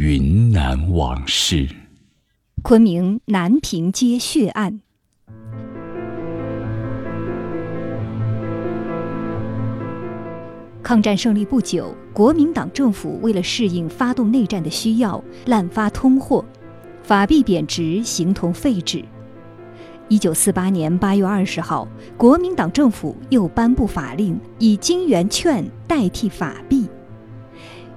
云南往事。昆明南屏街血案。抗战胜利不久，国民党政府为了适应发动内战的需要，滥发通货，法币贬值，形同废纸。一九四八年八月二十号，国民党政府又颁布法令，以金元券代替法币。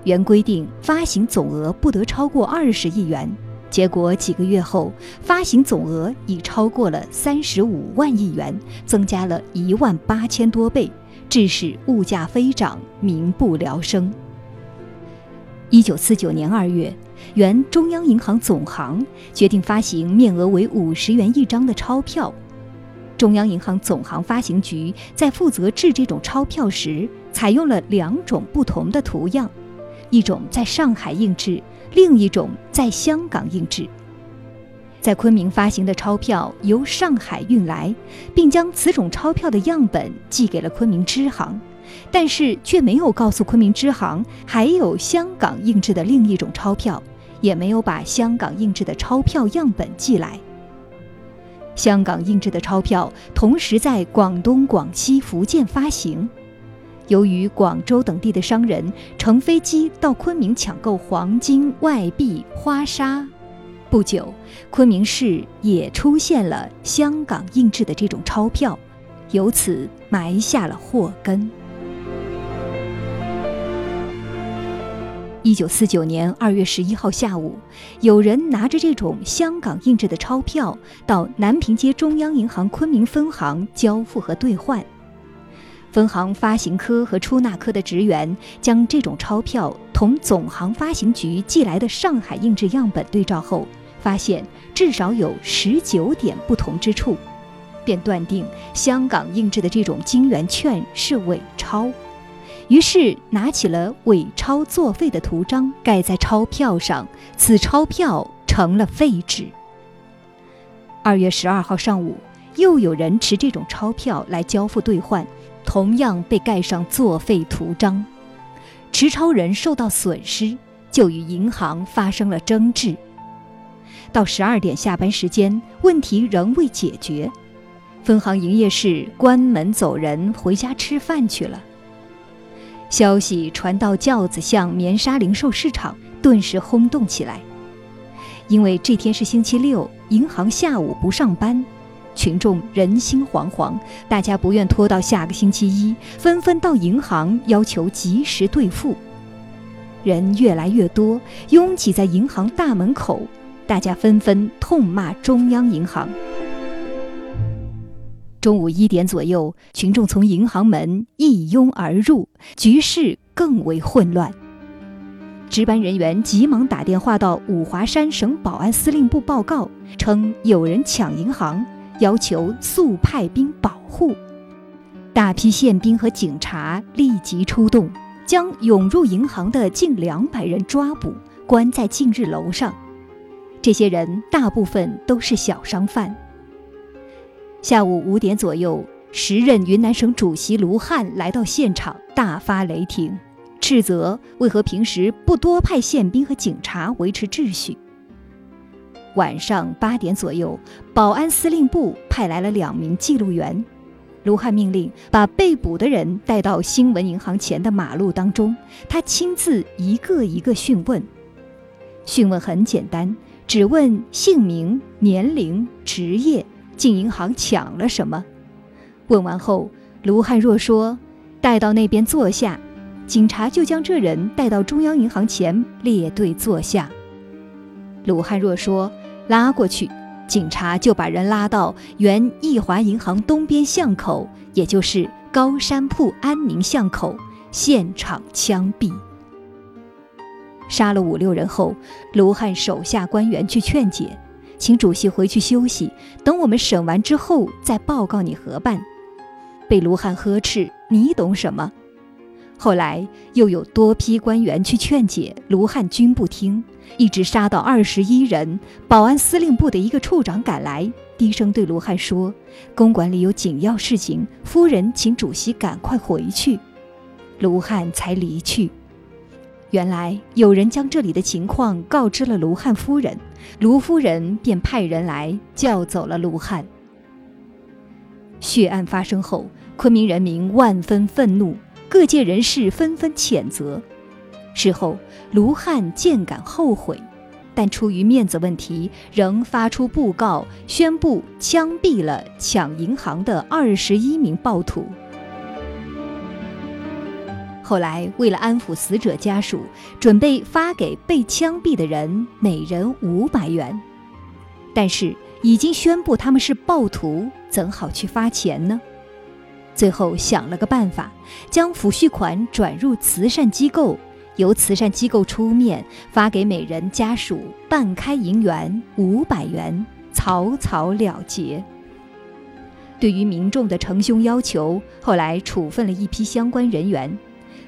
原规定发行总额不得超过二十亿元，结果几个月后，发行总额已超过了三十五万亿元，增加了一万八千多倍，致使物价飞涨，民不聊生。一九四九年二月，原中央银行总行决定发行面额为五十元一张的钞票。中央银行总行发行局在负责制这种钞票时，采用了两种不同的图样。一种在上海印制，另一种在香港印制。在昆明发行的钞票由上海运来，并将此种钞票的样本寄给了昆明支行，但是却没有告诉昆明支行还有香港印制的另一种钞票，也没有把香港印制的钞票样本寄来。香港印制的钞票同时在广东、广西、福建发行。由于广州等地的商人乘飞机到昆明抢购黄金、外币、花纱，不久，昆明市也出现了香港印制的这种钞票，由此埋下了祸根。一九四九年二月十一号下午，有人拿着这种香港印制的钞票到南平街中央银行昆明分行交付和兑换。分行发行科和出纳科的职员将这种钞票同总行发行局寄来的上海印制样本对照后，发现至少有十九点不同之处，便断定香港印制的这种金圆券是伪钞，于是拿起了伪钞作废的图章盖在钞票上，此钞票成了废纸。二月十二号上午，又有人持这种钞票来交付兑换。同样被盖上作废图章，持钞人受到损失，就与银行发生了争执。到十二点下班时间，问题仍未解决，分行营业室关门走人，回家吃饭去了。消息传到轿子巷棉纱零售市场，顿时轰动起来。因为这天是星期六，银行下午不上班。群众人心惶惶，大家不愿拖到下个星期一，纷纷到银行要求及时兑付。人越来越多，拥挤在银行大门口，大家纷纷痛骂中央银行。中午一点左右，群众从银行门一拥而入，局势更为混乱。值班人员急忙打电话到五华山省保安司令部报告，称有人抢银行。要求速派兵保护，大批宪兵和警察立即出动，将涌入银行的近两百人抓捕，关在近日楼上。这些人大部分都是小商贩。下午五点左右，时任云南省主席卢汉来到现场，大发雷霆，斥责为何平时不多派宪兵和警察维持秩序。晚上八点左右，保安司令部派来了两名记录员。卢汉命令把被捕的人带到新闻银行前的马路当中，他亲自一个一个讯问。讯问很简单，只问姓名、年龄、职业，进银行抢了什么。问完后，卢汉若说：“带到那边坐下。”警察就将这人带到中央银行前列队坐下。鲁汉若说：“拉过去。”警察就把人拉到原义华银行东边巷口，也就是高山铺安宁巷口，现场枪毙。杀了五六人后，卢汉手下官员去劝解，请主席回去休息，等我们审完之后再报告你核办。被卢汉呵斥：“你懂什么？”后来又有多批官员去劝解，卢汉均不听，一直杀到二十一人。保安司令部的一个处长赶来，低声对卢汉说：“公馆里有紧要事情，夫人请主席赶快回去。”卢汉才离去。原来有人将这里的情况告知了卢汉夫人，卢夫人便派人来叫走了卢汉。血案发生后，昆明人民万分愤怒，各界人士纷纷谴责。事后，卢汉渐感后悔，但出于面子问题，仍发出布告，宣布枪毙了抢银行的二十一名暴徒。后来，为了安抚死者家属，准备发给被枪毙的人每人五百元。但是，已经宣布他们是暴徒，怎好去发钱呢？最后想了个办法，将抚恤款转入慈善机构，由慈善机构出面发给每人家属半开银元五百元，草草了结。对于民众的惩凶要求，后来处分了一批相关人员。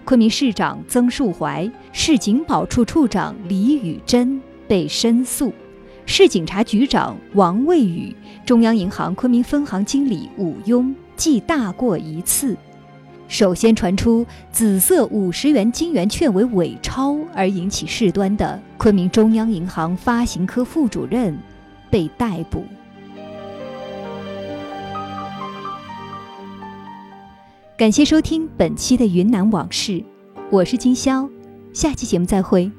昆明市长曾树怀、市警保处处长李宇珍被申诉，市警察局长王卫宇、中央银行昆明分行经理武庸记大过一次。首先传出紫色五十元金圆券为伪钞而引起事端的昆明中央银行发行科副主任被逮捕。感谢收听本期的云南往事，我是金潇，下期节目再会。